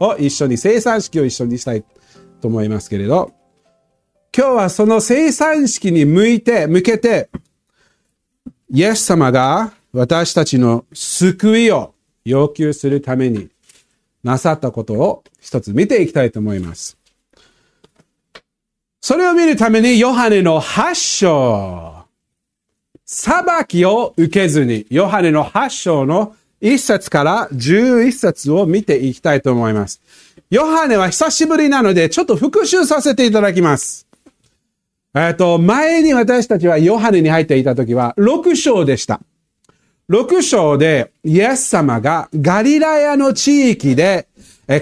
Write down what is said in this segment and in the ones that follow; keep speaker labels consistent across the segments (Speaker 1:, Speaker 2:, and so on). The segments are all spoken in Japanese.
Speaker 1: を一緒に生産式を一緒にしたいと思いますけれど、今日はその生産式に向いて、向けて、イエス様が私たちの救いを要求するためになさったことを一つ見ていきたいと思います。それを見るためにヨハネの8章、裁きを受けずに、ヨハネの8章の1節から11節を見ていきたいと思います。ヨハネは久しぶりなので、ちょっと復習させていただきます。えっと、前に私たちはヨハネに入っていた時は、6章でした。6章で、イエス様がガリラヤの地域で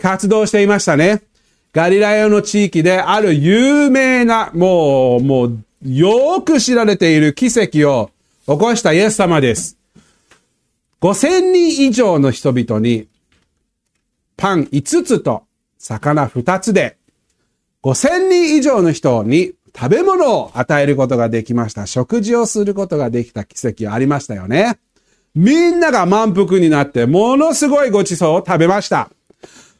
Speaker 1: 活動していましたね。ガリラヤの地域である有名な、もう、もう、よく知られている奇跡を起こしたイエス様です。5000人以上の人々に、パン5つと魚2つで、5000人以上の人に食べ物を与えることができました。食事をすることができた奇跡はありましたよね。みんなが満腹になって、ものすごいごちそうを食べました。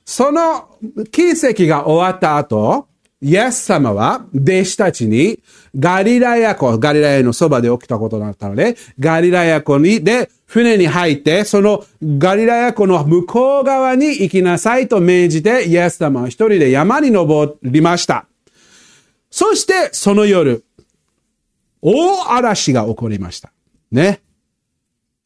Speaker 1: その奇跡が終わった後、イエス様は弟子たちにガリラヤ湖、ガリラヤのそばで起きたことだったので、ガリラヤ湖に、で、船に入って、そのガリラヤ湖の向こう側に行きなさいと命じて、イエス様は一人で山に登りました。そして、その夜、大嵐が起こりました。ね。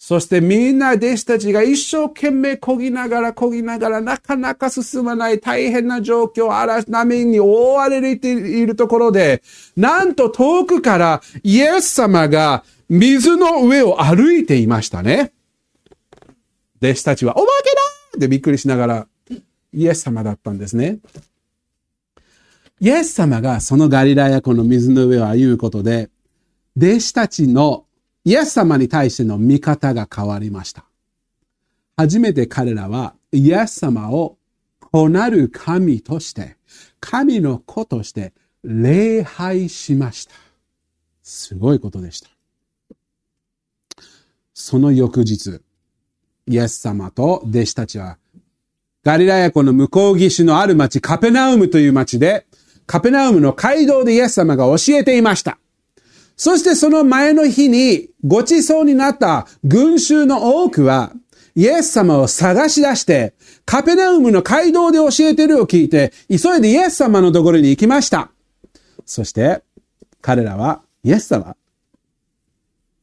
Speaker 1: そしてみんな弟子たちが一生懸命漕ぎながら漕ぎながらなかなか進まない大変な状況、嵐波に覆われているところで、なんと遠くからイエス様が水の上を歩いていましたね。弟子たちはお化けだってびっくりしながらイエス様だったんですね。イエス様がそのガリラヤ湖の水の上を歩むことで、弟子たちのイエス様に対しての見方が変わりました。初めて彼らはイエス様を子なる神として、神の子として礼拝しました。すごいことでした。その翌日、イエス様と弟子たちは、ガリラヤ湖の向こう岸のある町、カペナウムという町で、カペナウムの街道でイエス様が教えていました。そしてその前の日にごちそうになった群衆の多くは、イエス様を探し出して、カペナウムの街道で教えてるを聞いて、急いでイエス様のところに行きました。そして、彼らは、イエス様、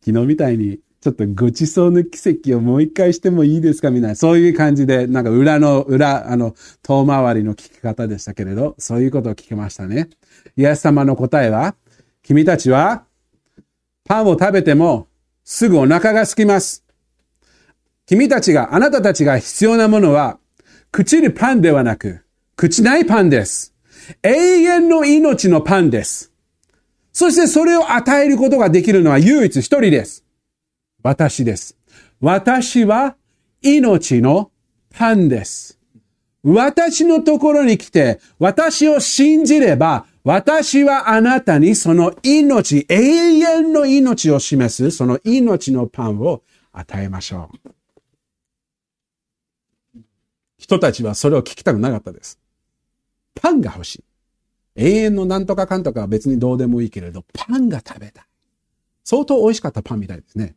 Speaker 1: 昨日みたいに、ちょっとごちそうの奇跡をもう一回してもいいですか？みたいな、そういう感じで、なんか裏の、裏、あの、遠回りの聞き方でしたけれど、そういうことを聞きましたね。イエス様の答えは、君たちはパンを食べてもすぐお腹が空きます。君たちが、あなたたちが必要なものは、朽ちるパンではなく、朽ちないパンです。永遠の命のパンです。そしてそれを与えることができるのは唯一一人です。私です。私は命のパンです。私のところに来て、私を信じれば、私はあなたにその命、永遠の命を示す、その命のパンを与えましょう。人たちはそれを聞きたくなかったです。パンが欲しい。永遠のなんとかかんとかは別にどうでもいいけれど、パンが食べたい。相当美味しかったパンみたいですね。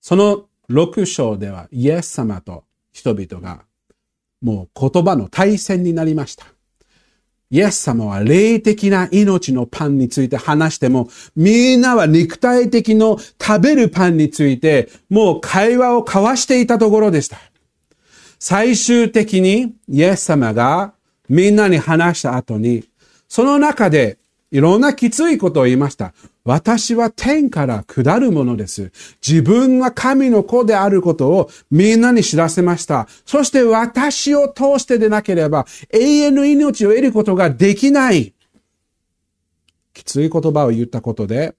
Speaker 1: その6章ではイエス様と人々がもう言葉の対戦になりました。イエス様は霊的な命のパンについて話しても、みんなは肉体的の食べるパンについて、もう会話を交わしていたところでした。最終的にイエス様がみんなに話した後に、その中でいろんなきついことを言いました。私は天から下るものです。自分は神の子であることをみんなに知らせました。そして私を通してでなければ永遠の命を得ることができない。きつい言葉を言ったことで、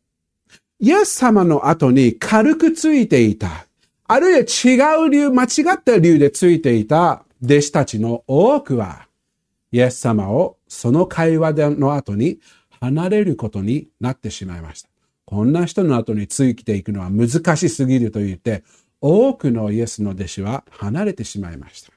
Speaker 1: イエス様の後に軽くついていた。あるいは違う理由、間違った理由でついていた弟子たちの多くは、イエス様をその会話での後に離れることになってしまいました。こんな人の後についていくのは難しすぎると言って、多くのイエスの弟子は離れてしまいました。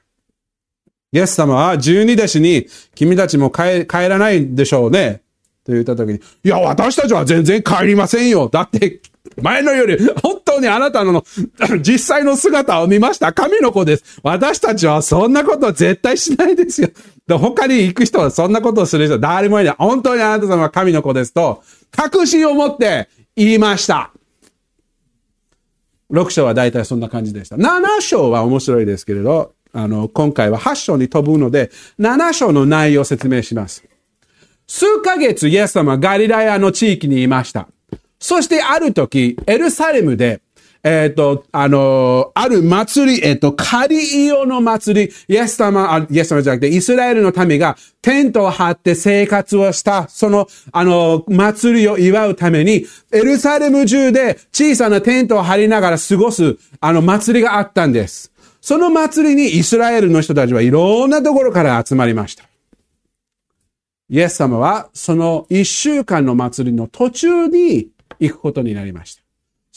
Speaker 1: イエス様は十二弟子に、君たちも帰らないでしょうね。と言った時に、いや、私たちは全然帰りませんよ。だって、前のより、本当にあなたの 実際の姿を見ました。神の子です。私たちはそんなこと絶対しないですよ。で他に行く人はそんなことをする人誰もいない。本当にあなた様は神の子ですと、確信を持って言いました。6章は大体そんな感じでした。7章は面白いですけれど、あの、今回は8章に飛ぶので、7章の内容を説明します。数ヶ月イエス様はガリラヤの地域にいました。そしてある時、エルサレムで、えっ、と、あのある祭り、えっ、と、カリイオの祭り、イエス様、あイエス様じゃなくて、イスラエルの民がテントを張って生活をした、その、あの祭りを祝うために、エルサレム中で小さなテントを張りながら過ごす、あの祭りがあったんです。その祭りにイスラエルの人たちはいろんなところから集まりました。イエス様はその一週間の祭りの途中に行くことになりました。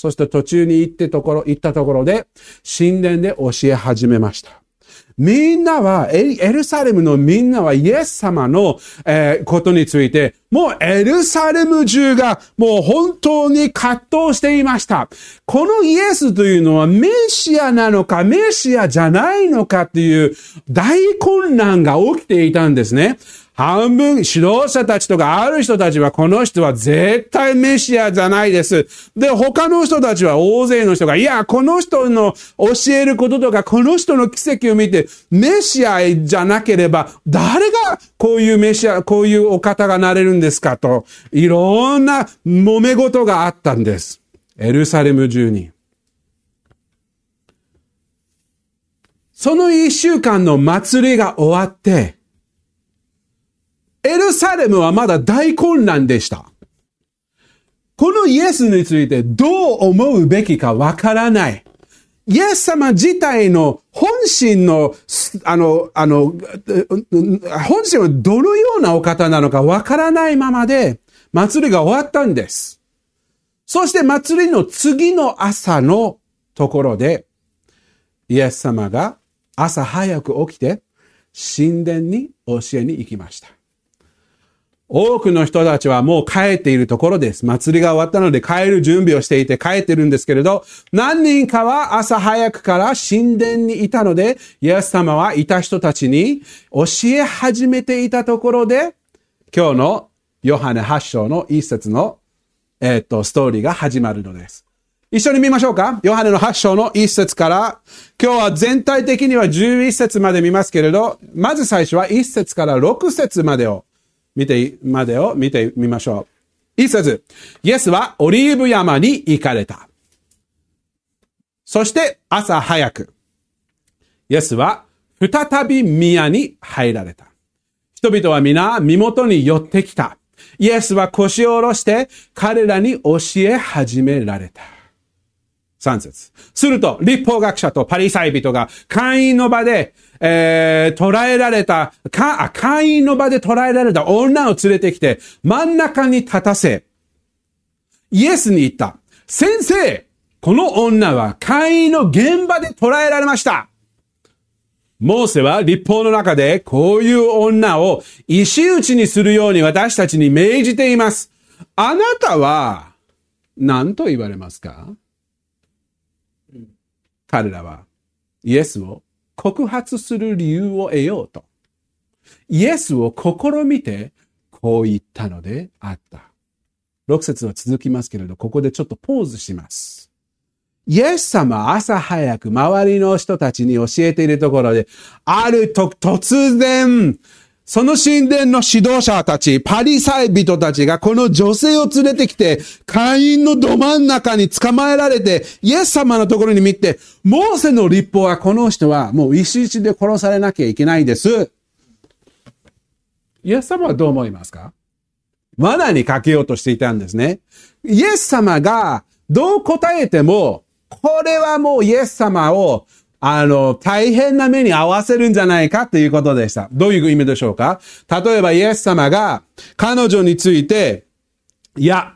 Speaker 1: そして途中に行ってところ、行ったところで、神殿で教え始めました。みんなは、エルサレムのみんなはイエス様の、えー、ことについて、もうエルサレム中がもう本当に葛藤していました。このイエスというのはメシアなのか、メシアじゃないのかっていう大混乱が起きていたんですね。半分、指導者たちとかある人たちは、この人は絶対メシアじゃないです。で、他の人たちは大勢の人が、いや、この人の教えることとか、この人の奇跡を見て、メシアじゃなければ、誰がこういうメシア、こういうお方がなれるんですか？と、いろんな揉め事があったんです。エルサレム中に。その一週間の祭りが終わって、エルサレムはまだ大混乱でした。このイエスについてどう思うべきかわからない。イエス様自体の本心の、あの、あの、本心はどのようなお方なのかわからないままで、祭りが終わったんです。そして祭りの次の朝のところで、イエス様が朝早く起きて、神殿に教えに行きました。多くの人たちはもう帰っているところです。祭りが終わったので帰る準備をしていて帰ってるんですけれど、何人かは朝早くから神殿にいたので、イエス様はいた人たちに教え始めていたところで、今日のヨハネ8章の一節の、えっ、と、ストーリーが始まるのです。一緒に見ましょうか？ヨハネの8章の一節から、今日は全体的には11節まで見ますけれど、まず最初は1節から6節までを見て、までを見てみましょう。一節。イエスはオリーブ山に行かれた。そして朝早く、イエスは再び宮に入られた。人々は皆身元に寄ってきた。イエスは腰を下ろして彼らに教え始められた。三節。すると、立法学者とパリサイ人が会員の場で、えー、捕らえられた、か、あ、会員の場で捕らえられた女を連れてきて、真ん中に立たせ、イエスに言った。先生この女は会員の現場で捕らえられました。モーセは立法の中でこういう女を石打ちにするように私たちに命じています。あなたは何と言われますか？彼らはイエスを告発する理由を得ようと、イエスを試みてこう言ったのであった。6節は続きますけれど、ここでちょっとポーズします。イエス様朝早く周りの人たちに教えているところで、あると突然、その神殿の指導者たち、パリサイ人たちがこの女性を連れてきて、会員のど真ん中に捕まえられて、イエス様のところに見て、モーセの立法はこの人はもう石打ちで殺されなきゃいけないです。イエス様はどう思いますか？罠にかけようとしていたんですね。イエス様がどう答えても、これはもうイエス様をあの、大変な目に合わせるんじゃないかということでした。どういう意味でしょうか？例えばイエス様が彼女について、いや、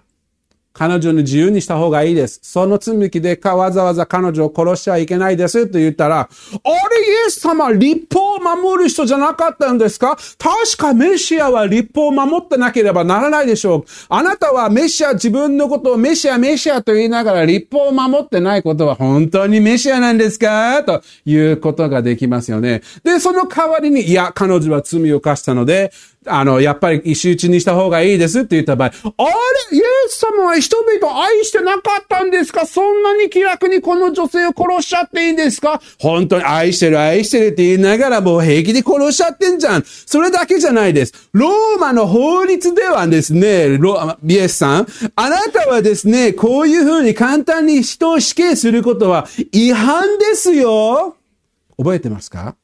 Speaker 1: 彼女の自由にした方がいいです。その罪でかわざわざ彼女を殺しちゃいけないですと言ったら、あれイエス様、立法を守る人じゃなかったんですか？確かメシアは立法を守ってなければならないでしょう。あなたはメシア自分のことをメシアメシアと言いながら立法を守ってないことは本当にメシアなんですか？ということができますよね。で、その代わりに、いや、彼女は罪を犯したので、あの、やっぱり石打ちにした方がいいですって言った場合、あれ？イエス様は人々愛してなかったんですか？そんなに気楽にこの女性を殺しちゃっていいんですか？本当に愛してる愛してるって言いながらもう平気で殺しちゃってんじゃん。それだけじゃないです。ローマの法律ではですね、ロイエスさん、あなたはですね、こういうふうに簡単に人を死刑することは違反ですよ。覚えてますか？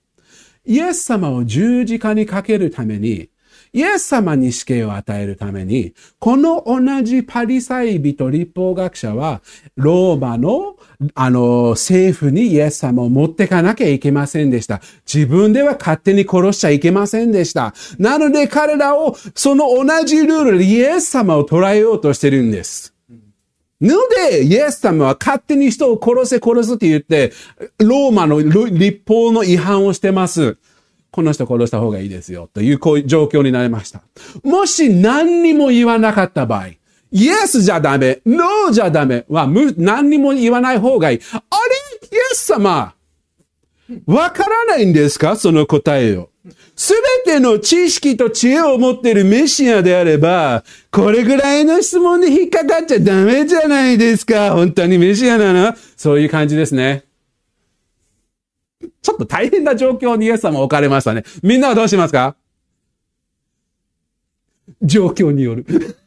Speaker 1: イエス様を十字架にかけるために、イエス様に死刑を与えるために、この同じパリサイ人立法学者は、ローマの、あの、政府にイエス様を持ってかなきゃいけませんでした。自分では勝手に殺しちゃいけませんでした。なので彼らを、その同じルールでイエス様を捉えようとしてるんです。ので、イエス様は勝手に人を殺せ殺すって言って、ローマの立法の違反をしてます。この人殺した方がいいですよ。というこういう状況になりました。もし何にも言わなかった場合、イエスじゃダメ、ノーじゃダメは何にも言わない方がいい。あれ？イエス様わからないんですか？その答えを。すべての知識と知恵を持っているメシアであれば、これぐらいの質問で引っかかっちゃダメじゃないですか。本当にメシアなの？そういう感じですね。ちょっと大変な状況にイエス様置かれましたね。みんなはどうしますか？状況による。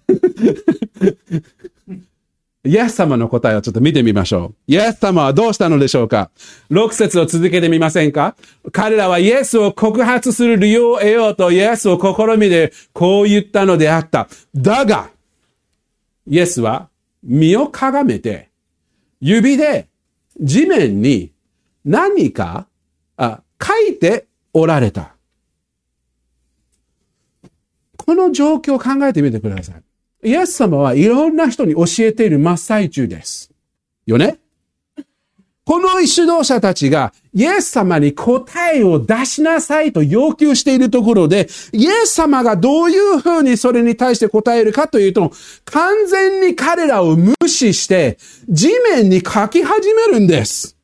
Speaker 1: イエス様の答えをちょっと見てみましょう。イエス様はどうしたのでしょうか ?6 節を続けてみませんか？彼らはイエスを告発する理由を得ようとイエスを試みでこう言ったのであった。だが、イエスは身をかがめて指で地面に何かあ書いておられた。この状況を考えてみてください。イエス様はいろんな人に教えている真っ最中です。よね？この指導者たちがイエス様に答えを出しなさいと要求しているところで、イエス様がどういうふうにそれに対して答えるかというと、完全に彼らを無視して地面に書き始めるんです。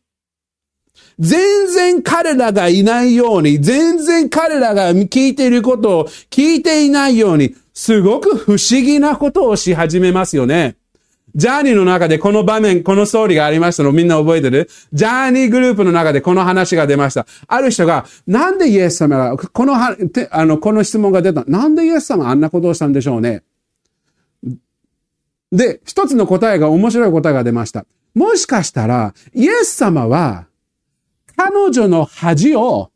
Speaker 1: 全然彼らがいないように、全然彼らが聞いていることを聞いていないように、すごく不思議なことをし始めますよね。ジャーニーの中でこの場面、このストーリーがありましたのみんな覚えてる？ジャーニーグループの中でこの話が出ました。ある人が、なんでイエス様が、この、あの、この質問が出た？なんでイエス様あんなことをしたんでしょうね？で、一つの答えが面白い答えが出ました。もしかしたら、イエス様は、彼女の恥を、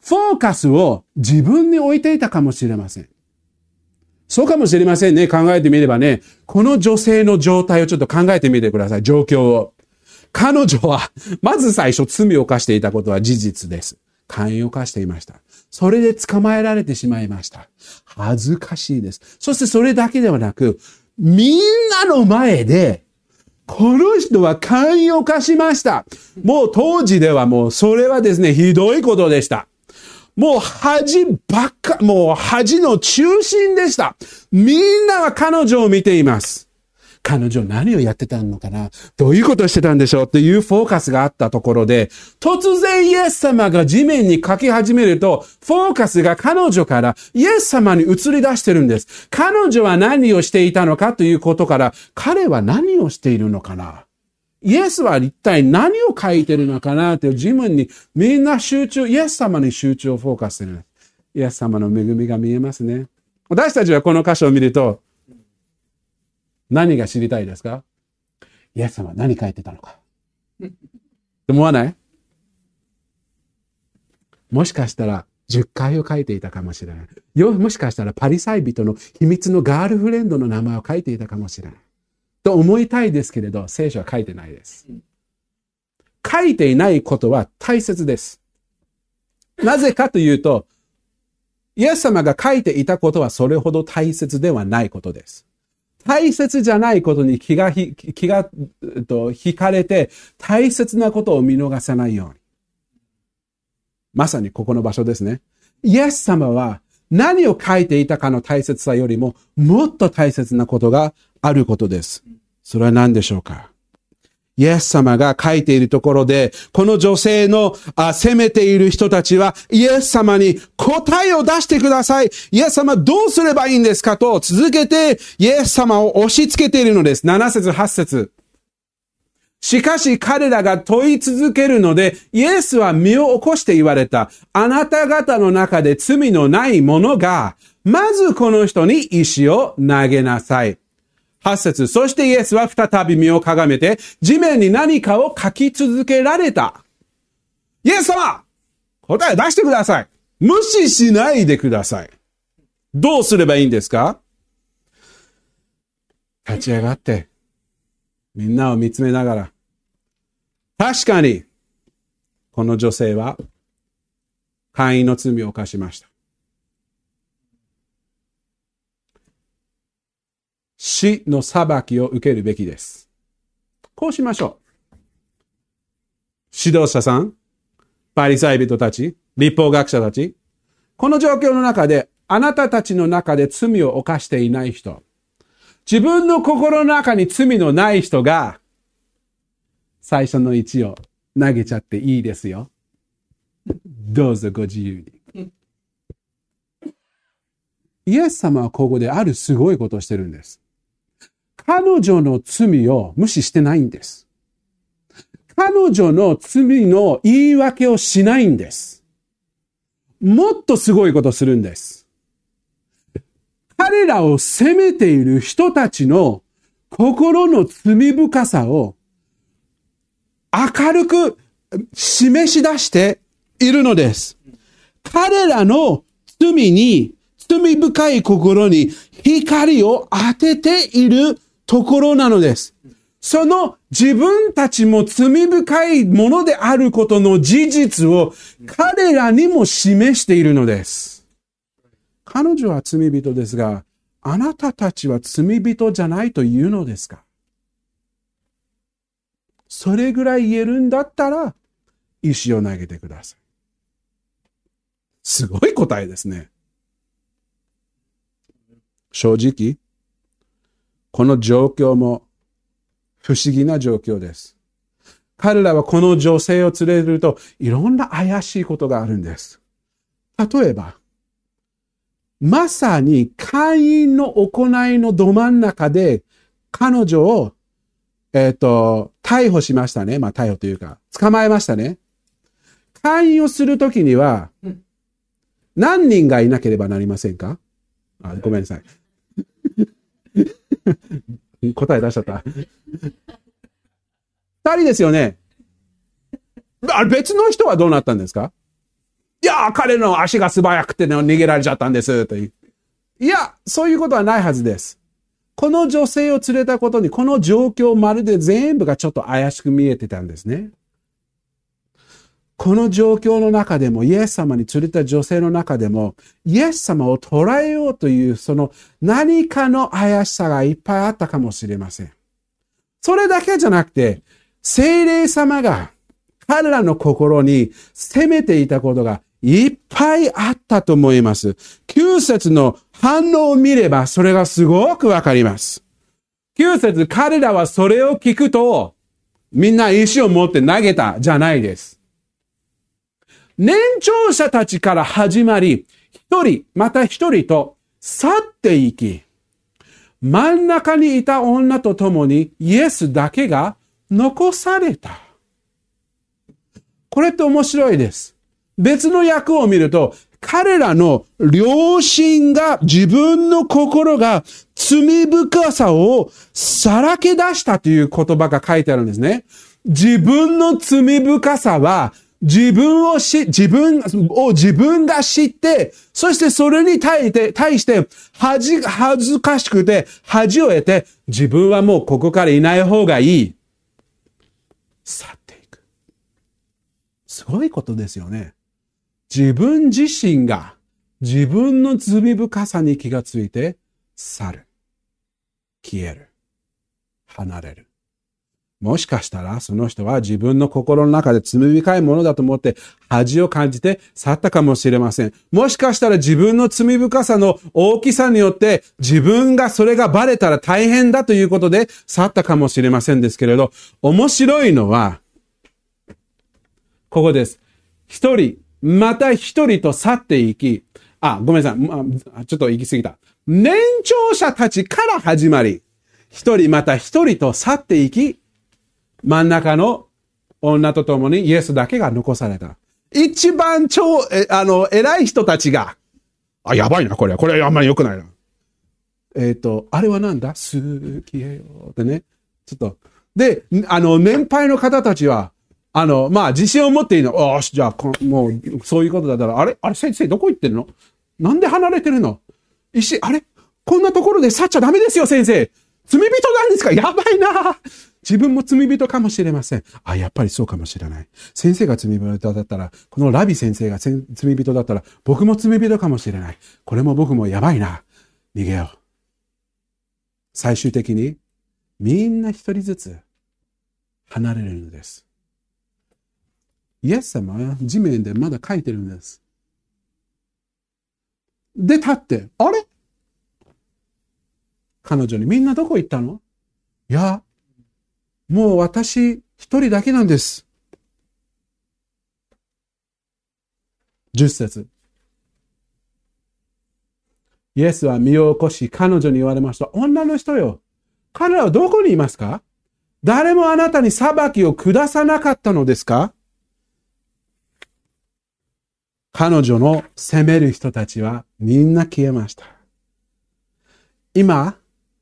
Speaker 1: フォーカスを自分に置いていたかもしれません。そうかもしれませんね。考えてみればね。この女性の状態をちょっと考えてみてください。状況を。彼女は、まず最初罪を犯していたことは事実です。寛容を犯していました。それで捕まえられてしまいました。恥ずかしいです。そしてそれだけではなく、みんなの前でこの人は寛容化しました。もう当時ではもうそれはですね、ひどいことでした。もう恥ばっか、もう恥の中心でした。みんなは彼女を見ています。彼女何をやってたのかな？どういうことしてたんでしょうっていうフォーカスがあったところで、突然イエス様が地面に書き始めると、フォーカスが彼女からイエス様に移り出してるんです。彼女は何をしていたのかということから、彼は何をしているのかな？イエスは一体何を書いてるのかなっていう自分にみんな集中、イエス様に集中をフォーカスしてる。イエス様の恵みが見えますね。私たちはこの箇所を見ると、何が知りたいですか？イエス様は何書いてたのか。思わない？もしかしたら10回を書いていたかもしれない。よ、もしかしたらパリサイ人の秘密のガールフレンドの名前を書いていたかもしれない。と思いたいですけれど、聖書は書いてないです。書いていないことは大切です。なぜかというと、イエス様が書いていたことはそれほど大切ではないことです。大切じゃないことに気がひ気が、えっと、惹かれて、大切なことを見逃さないように。まさにここの場所ですね。イエス様は何を書いていたかの大切さよりも、もっと大切なことがあることです。それは何でしょうか？イエス様が書いているところで、この女性のあ責めている人たちは、イエス様に答えを出してください。イエス様どうすればいいんですかと続けて、イエス様を押し付けているのです。7節8節しかし彼らが問い続けるので、イエスは身を起こして言われた。あなた方の中で罪のない者が、まずこの人に石を投げなさい。8節そしてイエスは再び身をかがめて、地面に何かを書き続けられた。イエス様答え出してください無視しないでください。どうすればいいんですか？立ち上がって、みんなを見つめながら、確かに、この女性は、会員の罪を犯しました。死の裁きを受けるべきです。こうしましょう。指導者さん、パリサイ人たち、立法学者たち、この状況の中で、あなたたちの中で罪を犯していない人、自分の心の中に罪のない人が、最初の1を投げちゃっていいですよ。どうぞご自由に。イエス様はここであるすごいことをしてるんです。彼女の罪を無視してないんです。彼女の罪の言い訳をしないんです。もっとすごいことするんです。彼らを責めている人たちの心の罪深さを明るく示し出しているのです。彼らの罪に、罪深い心に光を当てているところなのです。その自分たちも罪深いものであることの事実を彼らにも示しているのです。彼女は罪人ですが、あなたたちは罪人じゃないというのですかそれぐらい言えるんだったら、石を投げてください。すごい答えですね。正直、この状況も不思議な状況です。彼らはこの女性を連れるといろんな怪しいことがあるんです。例えば、まさに会員の行いのど真ん中で彼女を、えっ、ー、と、逮捕しましたね。まあ逮捕というか、捕まえましたね。会員をするときには、何人がいなければなりませんか？あごめんなさい。答え出しちゃった。二人ですよね？あ別の人はどうなったんですか？いや、彼の足が素早くて、ね、逃げられちゃったんです。という。いや、そういうことはないはずです。この女性を連れたことに、この状況まるで全部がちょっと怪しく見えてたんですね。この状況の中でも、イエス様に連れた女性の中でも、イエス様を捉えようという、その何かの怪しさがいっぱいあったかもしれません。それだけじゃなくて、精霊様が彼らの心に責めていたことがいっぱいあったと思います。9節の反応を見ればそれがすごくわかります。9節彼らはそれを聞くと、みんな石を持って投げたじゃないです。年長者たちから始まり、一人、また一人と去っていき、真ん中にいた女と共にイエスだけが残された。これって面白いです。別の役を見ると、彼らの良心が、自分の心が罪深さをさらけ出したという言葉が書いてあるんですね。自分の罪深さは、自分をし、自分を自分が知って、そしてそれに対して、対して、恥、恥ずかしくて、恥を得て、自分はもうここからいない方がいい。去っていく。すごいことですよね。自分自身が自分の罪深さに気がついて去る。消える。離れる。もしかしたらその人は自分の心の中で罪深いものだと思って恥を感じて去ったかもしれません。もしかしたら自分の罪深さの大きさによって自分がそれがバレたら大変だということで去ったかもしれませんですけれど、面白いのは、ここです。一人、また一人と去っていき、あ、ごめんなさい。ちょっと行き過ぎた。年長者たちから始まり、一人また一人と去っていき、真ん中の女と共にイエスだけが残された。一番超、え、あの、偉い人たちが、あ、やばいな、これは。これはあんまり良くないな。えっ、ー、と、あれはなんだ？好きよってね。ちょっと。で、あの、年配の方たちは、あの、まあ、自信を持っていいの。よし、じゃあ、もう、そういうことだったら、あれ？あれ、先生、どこ行ってるの？なんで離れてるの？石、あれ？こんなところで去っちゃダメですよ、先生。罪人なんですか？やばいな自分も罪人かもしれません。あ、やっぱりそうかもしれない。先生が罪人だったら、このラビ先生が罪人だったら、僕も罪人かもしれない。これも僕もやばいな。逃げよう。最終的に、みんな一人ずつ離れるのです。イエス様は地面でまだ書いてるんです。で、立って、あれ？彼女にみんなどこ行ったの？いや、もう私一人だけなんです。十節。イエスは身を起こし彼女に言われました。女の人よ。彼らはどこにいますか？誰もあなたに裁きを下さなかったのですか？彼女の責める人たちはみんな消えました。今、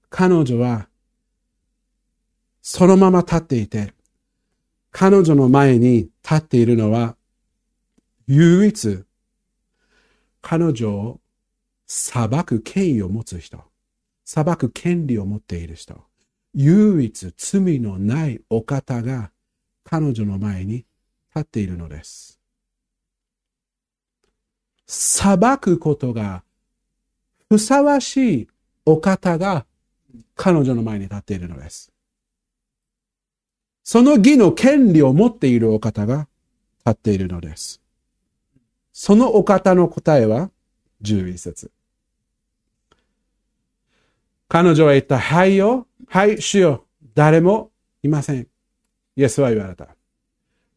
Speaker 1: 彼女はそのまま立っていて、彼女の前に立っているのは唯一彼女を裁く権威を持つ人、裁く権利を持っている人、唯一罪のないお方が彼女の前に立っているのです。裁くことがふさわしいお方が彼女の前に立っているのです。その義の権利を持っているお方が立っているのです。そのお方の答えは11節。彼女は言った、はいよ、はい、主よ、誰もいません。イエスは言われた。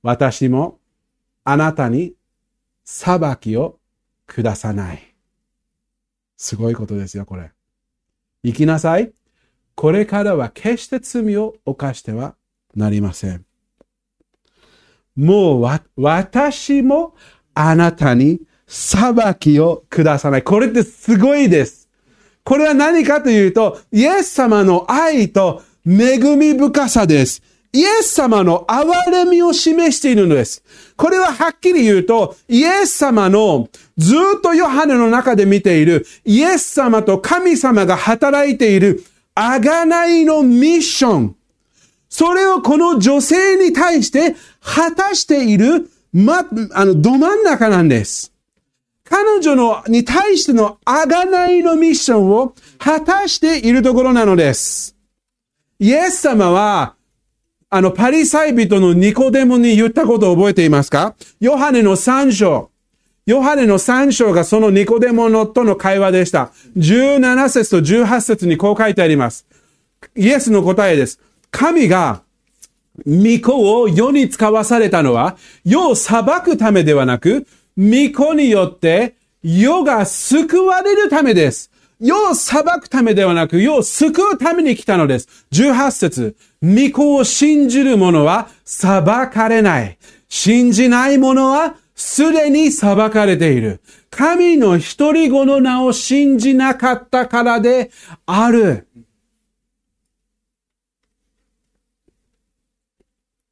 Speaker 1: 私もあなたに裁きを下さない。すごいことですよ、これ。行きなさい。これからは決して罪を犯してはなりません。もうわ、私もあなたに裁きを下さない。これってすごいです。これは何かというと、イエス様の愛と恵み深さです。イエス様の憐れみを示しているのです。これははっきり言うと、イエス様のずっとヨハネの中で見ているイエス様と神様が働いている贖いのミッション。それをこの女性に対して果たしている、ま、あの、ど真ん中なんです。彼女の、に対しての贖いのミッションを果たしているところなのです。イエス様は、あの、パリサイ人のニコデモに言ったことを覚えていますか？ヨハネの三章。ヨハネの三章がそのニコデモのとの会話でした。17節と18節にこう書いてあります。イエスの答えです。神が御子を世に使わされたのは、世を裁くためではなく、御子によって世が救われるためです。世を裁くためではなく、世を救うために来たのです。18節御子を信じる者は裁かれない。信じない者はすでに裁かれている。神の一人子の名を信じなかったからである。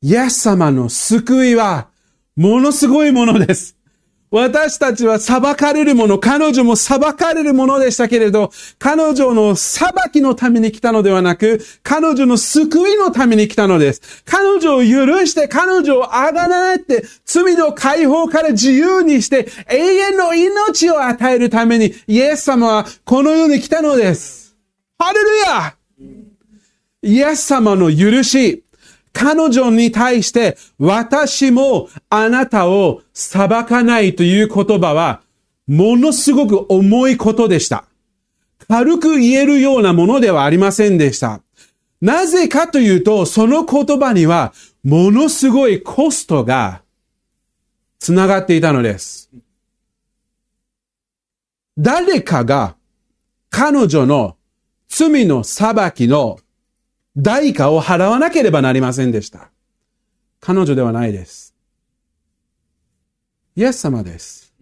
Speaker 1: イエス様の救いは、ものすごいものです。私たちは裁かれるもの、彼女も裁かれるものでしたけれど、彼女の裁きのために来たのではなく、彼女の救いのために来たのです。彼女を許して、彼女をあがなって、罪の解放から自由にして、永遠の命を与えるために、イエス様はこの世に来たのです。ハレルヤイエス様の許し、彼女に対して、私もあなたを裁かないという言葉は、ものすごく重いことでした。軽く言えるようなものではありませんでした。なぜかというと、その言葉には、ものすごいコストが繋がっていたのです。誰かが彼女の罪の裁きの代価を払わなければなりませんでした。彼女ではないです。イエス様です。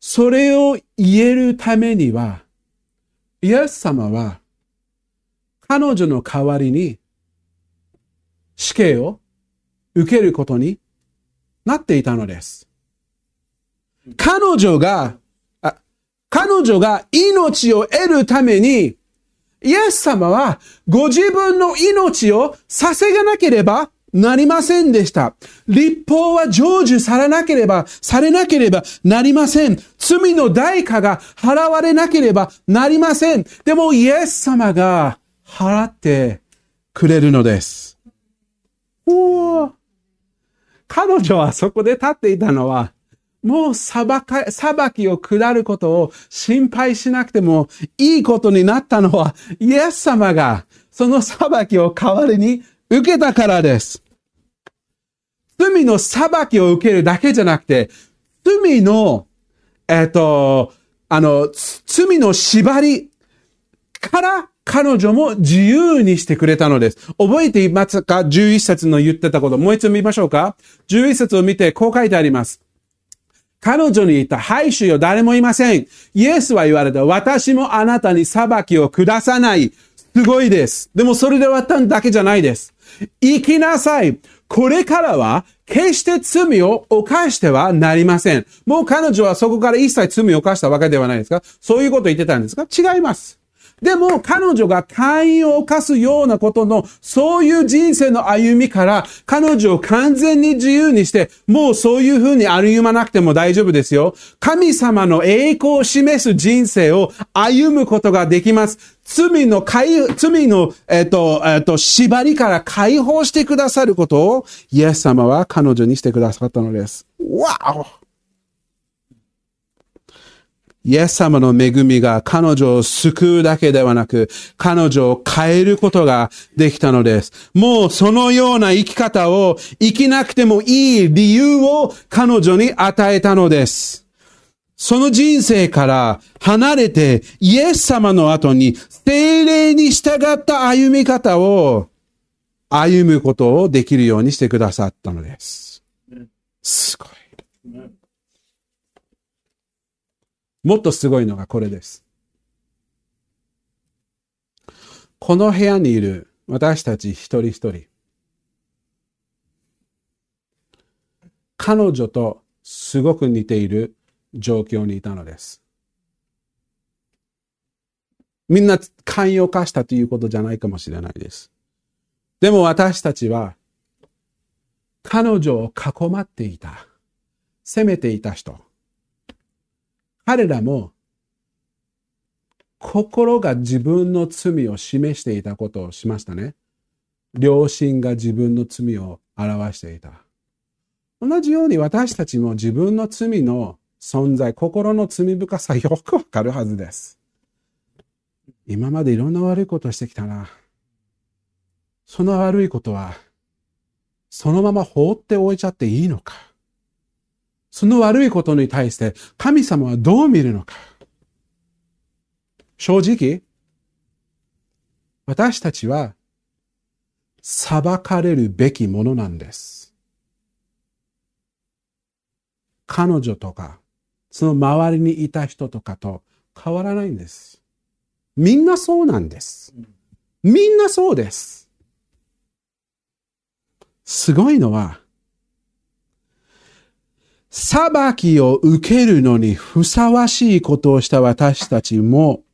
Speaker 1: それを言えるためには、イエス様は彼女の代わりに死刑を受けることになっていたのです。彼女が、彼女が命を得るためにイエス様はご自分の命を捧げなければなりませんでした。立法は成就されなければ、されなければなりません。罪の代価が払われなければなりません。でもイエス様が払ってくれるのです。お彼女はそこで立っていたのは、もう裁か、裁きを下ることを心配しなくてもいいことになったのは、イエス様がその裁きを代わりに受けたからです。罪の裁きを受けるだけじゃなくて、罪の、えっ、と、あの、罪の縛りから彼女も自由にしてくれたのです。覚えていますか ?11 節の言ってたこと。もう一度見ましょうか ?11 節を見てこう書いてあります。彼女に言った、はい、主よ、誰もいません。イエスは言われた、私もあなたに裁きを下さない。すごいです。でもそれで終わったんだけじゃないです。行きなさい。これからは、決して罪を犯してはなりません。もう彼女はそこから一切罪を犯したわけではないですかそういうこと言ってたんですか？違います。でも彼女が会員を犯すようなことの、そういう人生の歩みから、彼女を完全に自由にして、もうそういう風に歩まなくても大丈夫ですよ。神様の栄光を示す人生を歩むことができます。罪の解、罪の、えっ、と、えっ、と、縛りから解放してくださることを、イエス様は彼女にしてくださったのです。わおイエス様の恵みが彼女を救うだけではなく、彼女を変えることができたのです。もうそのような生き方を生きなくてもいい理由を彼女に与えたのです。その人生から離れてイエス様の後に精霊に従った歩み方を歩むことをできるようにしてくださったのです。すごい。もっとすごいのがこれです。この部屋にいる私たち一人一人。彼女とすごく似ている状況にいたのです。みんな寛容化したということじゃないかもしれないです。でも私たちは彼女を囲まっていた。責めていた人。彼らも心が自分の罪を示していたことをしましたね。良心が自分の罪を表していた。同じように私たちも自分の罪の存在、心の罪深さよくわかるはずです。今までいろんな悪いことをしてきたな。その悪いことは、そのまま放っておいちゃっていいのか。その悪いことに対して神様はどう見るのか。正直、私たちは裁かれるべきものなんです。彼女とかその周りにいた人とかと変わらないんです。みんなそうなんです。みんなそうです。すごいのは、裁きを受けるのにふさわしいことをした私たちも、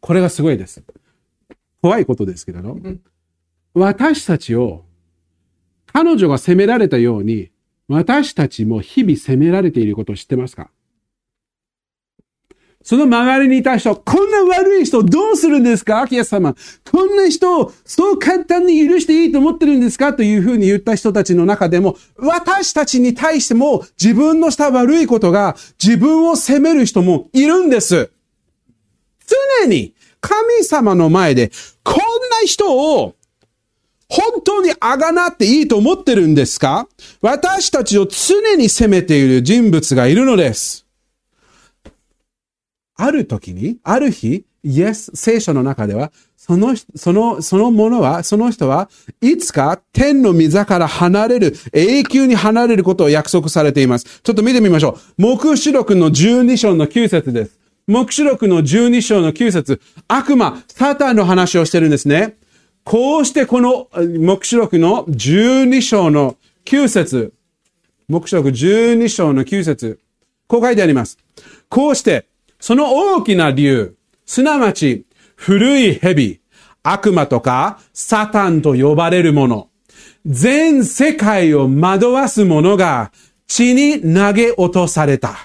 Speaker 1: これがすごいです。怖いことですけど、私たちを彼女が責められたように、私たちも日々責められていることを知ってますか？その周りにいた人、こんな悪い人どうするんですか？アキア様。こんな人をそう簡単に許していいと思ってるんですか？というふうに言った人たちの中でも、私たちに対しても自分のした悪いことが自分を責める人もいるんです。常に神様の前でこんな人を本当にあがなっていいと思ってるんですか？私たちを常に責めている人物がいるのです。ある時に、ある日、イエス、聖書の中では、その、その、そのものは、その人はいつか天の御座から離れる、永久に離れることを約束されています。ちょっと見てみましょう。目視録の12章の9節です。目視録の12章の9節悪魔、サタンの話をしてるんですね。こうしてこの目視録の12章の9節目視録12章の9節こう書いてあります。こうして、その大きな竜、すなわち古い蛇、悪魔とかサタンと呼ばれるもの、全世界を惑わす者が地に投げ落とされた。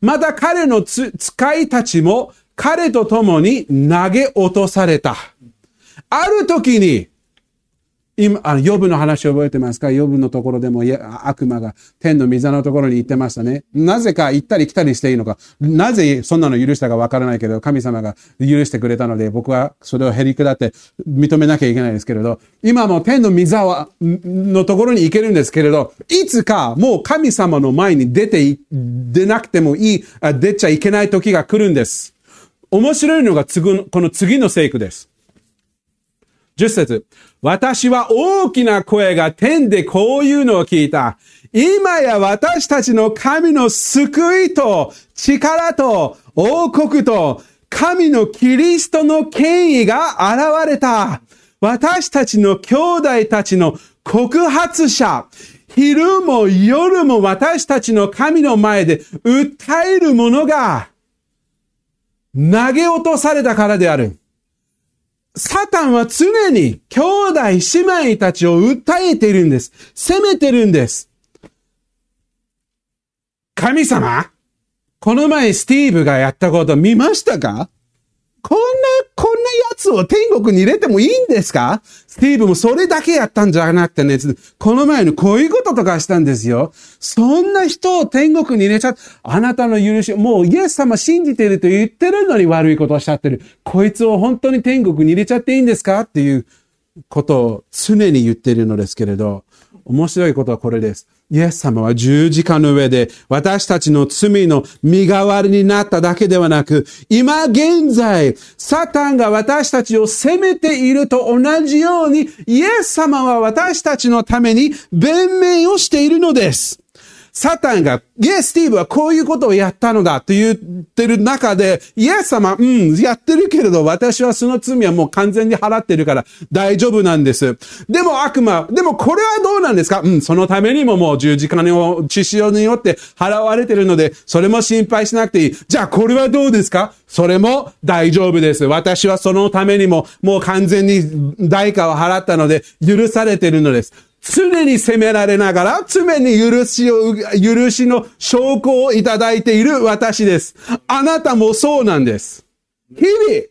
Speaker 1: また彼の使いたちも彼と共に投げ落とされた。ある時に、今、あの、ヨブの話覚えてますか？ヨブのところでも悪魔が天の御座のところに行ってましたね。なぜか行ったり来たりしていいのか。なぜそんなの許したかわからないけど、神様が許してくれたので、僕はそれをへりくだって認めなきゃいけないですけれど、今も天の御座は、のところに行けるんですけれど、いつかもう神様の前に出て、出なくてもいい、出ちゃいけない時が来るんです。面白いのが次この次の聖句です。10節私は大きな声が天でこういうのを聞いた。今や私たちの神の救いと力と王国と神のキリストの権威が現れた。私たちの兄弟たちの告発者、昼も夜も私たちの神の前で訴えるものが投げ落とされたからである。サタンは常に兄弟姉妹たちを訴えているんです。責めてるんです。神様この前スティーブがやったこと見ましたか？こんな、こんな奴を天国に入れてもいいんですか？スティーブもそれだけやったんじゃなくてね、この前のこういうこととかしたんですよ。そんな人を天国に入れちゃあなたの許し、もうイエス様信じてると言ってるのに悪いことをしちゃってる。こいつを本当に天国に入れちゃっていいんですか？っていうことを常に言ってるのですけれど、面白いことはこれです。イエス様は十字架の上で私たちの罪の身代わりになっただけではなく、今現在、サタンが私たちを責めていると同じように、イエス様は私たちのために弁明をしているのです。サタンが、イエス・スティーブはこういうことをやったのだと言ってる中で、イエス様、うん、やってるけれど、私はその罪はもう完全に払ってるから大丈夫なんです。でも悪魔、でもこれはどうなんですか？うん、そのためにももう十字架の血潮によって払われてるので、それも心配しなくていい。じゃあこれはどうですか？それも大丈夫です。私はそのためにももう完全に代価を払ったので許されてるのです。常に責められながら、常に許しを、許しの証拠をいただいている私です。あなたもそうなんです。日々、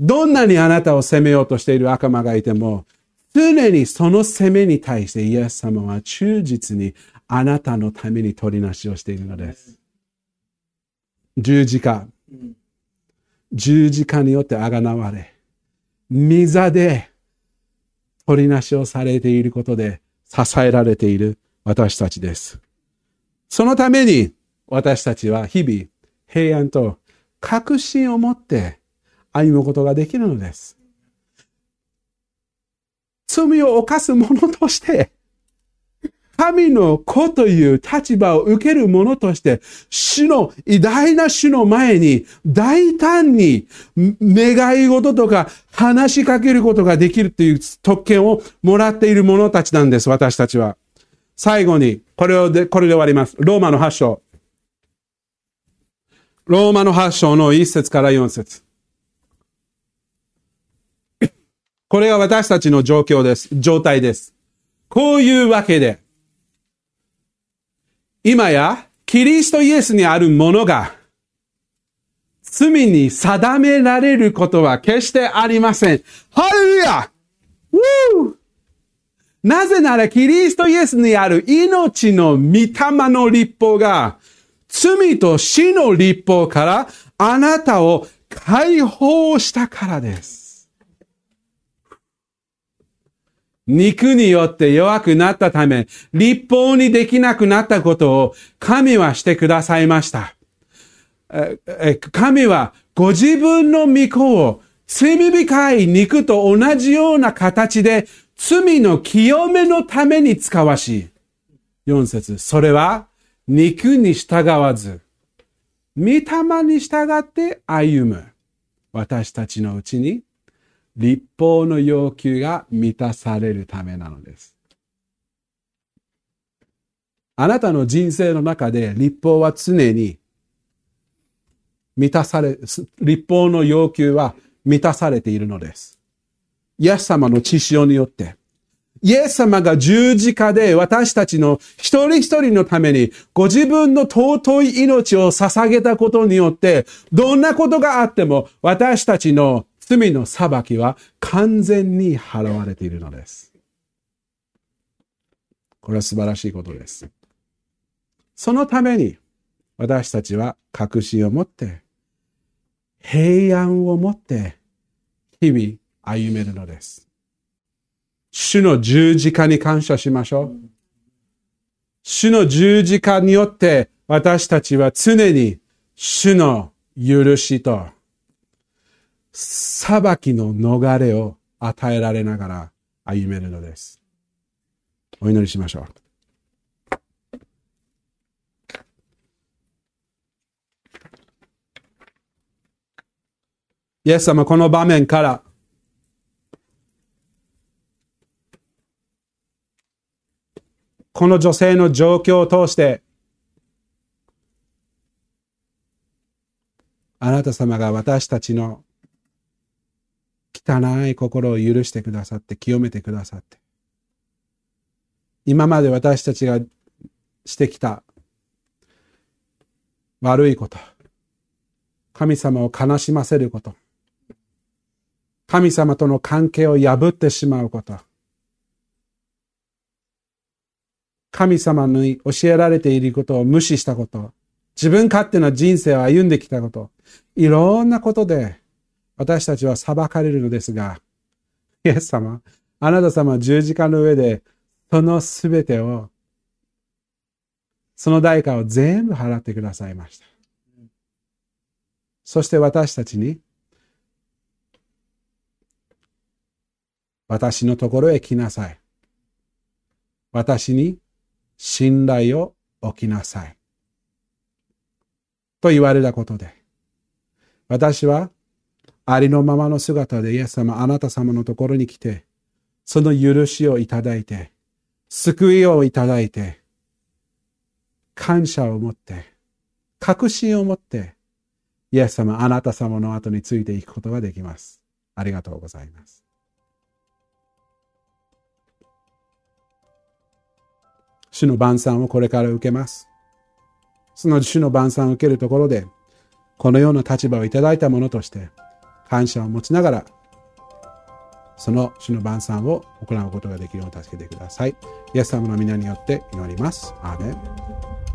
Speaker 1: どんなにあなたを責めようとしている悪魔がいても、常にその責めに対してイエス様は忠実にあなたのために取りなしをしているのです。十字架。十字架によってあがなわれ、御座で取りなしをされていることで支えられている私たちです。そのために私たちは日々平安と確信を持って歩むことができるのです。罪を犯す者として神の子という立場を受ける者として、主の、偉大な主の前に大胆に願い事とか話しかけることができるという特権をもらっている者たちなんです、私たちは。最後に、これをで、これで終わります。ローマの8章。ローマの8章の1節から4節これが私たちの状況です。状態です。こういうわけで、今や、キリストイエスにあるものが、罪に定められることは決してありません。ハレルヤなぜならキリストイエスにある命の御霊の立法が、罪と死の立法からあなたを解放したからです。肉によって弱くなったため、立法にできなくなったことを神はしてくださいました。神はご自分の御子を罪深い肉と同じような形で罪の清めのために使わし、4節それは肉に従わず、御霊に従って歩む私たちのうちに立法の要求が満たされるためなのです。あなたの人生の中で立法は常に満たされ、立法の要求は満たされているのです。イエス様の知潮によって、イエス様が十字架で私たちの一人一人のためにご自分の尊い命を捧げたことによって、どんなことがあっても私たちの罪の裁きは完全に払われているのです。これは素晴らしいことです。そのために私たちは確信を持って、平安を持って日々歩めるのです。主の十字架に感謝しましょう。主の十字架によって私たちは常に主の許しと裁きの逃れを与えられながら歩めるのです。お祈りしましょう。イエス様、この場面から、この女性の状況を通して、あなた様が私たちの汚い心を許してくださって、清めてくださって。今まで私たちがしてきた悪いこと、神様を悲しませること、神様との関係を破ってしまうこと、神様に教えられていることを無視したこと、自分勝手な人生を歩んできたこと、いろんなことで私たちは裁かれるのですが、イエス様、あなた様は十字架の上で、そのすべてを、その代価を全部払ってくださいました。そして私たちに、私のところへ来なさい。私に信頼を置きなさい。と言われたことで、私はありのままの姿でイエス様、あなた様のところに来て、その許しをいただいて、救いをいただいて、感謝を持って、確信を持って、イエス様、あなた様の後についていくことができます。ありがとうございます。主の晩餐をこれから受けます。その主の晩餐を受けるところで、このような立場をいただいたものとして、感謝を持ちながら、その主の晩餐を行うことができるように助けてください。イエス様の皆によって祈ります。アーメン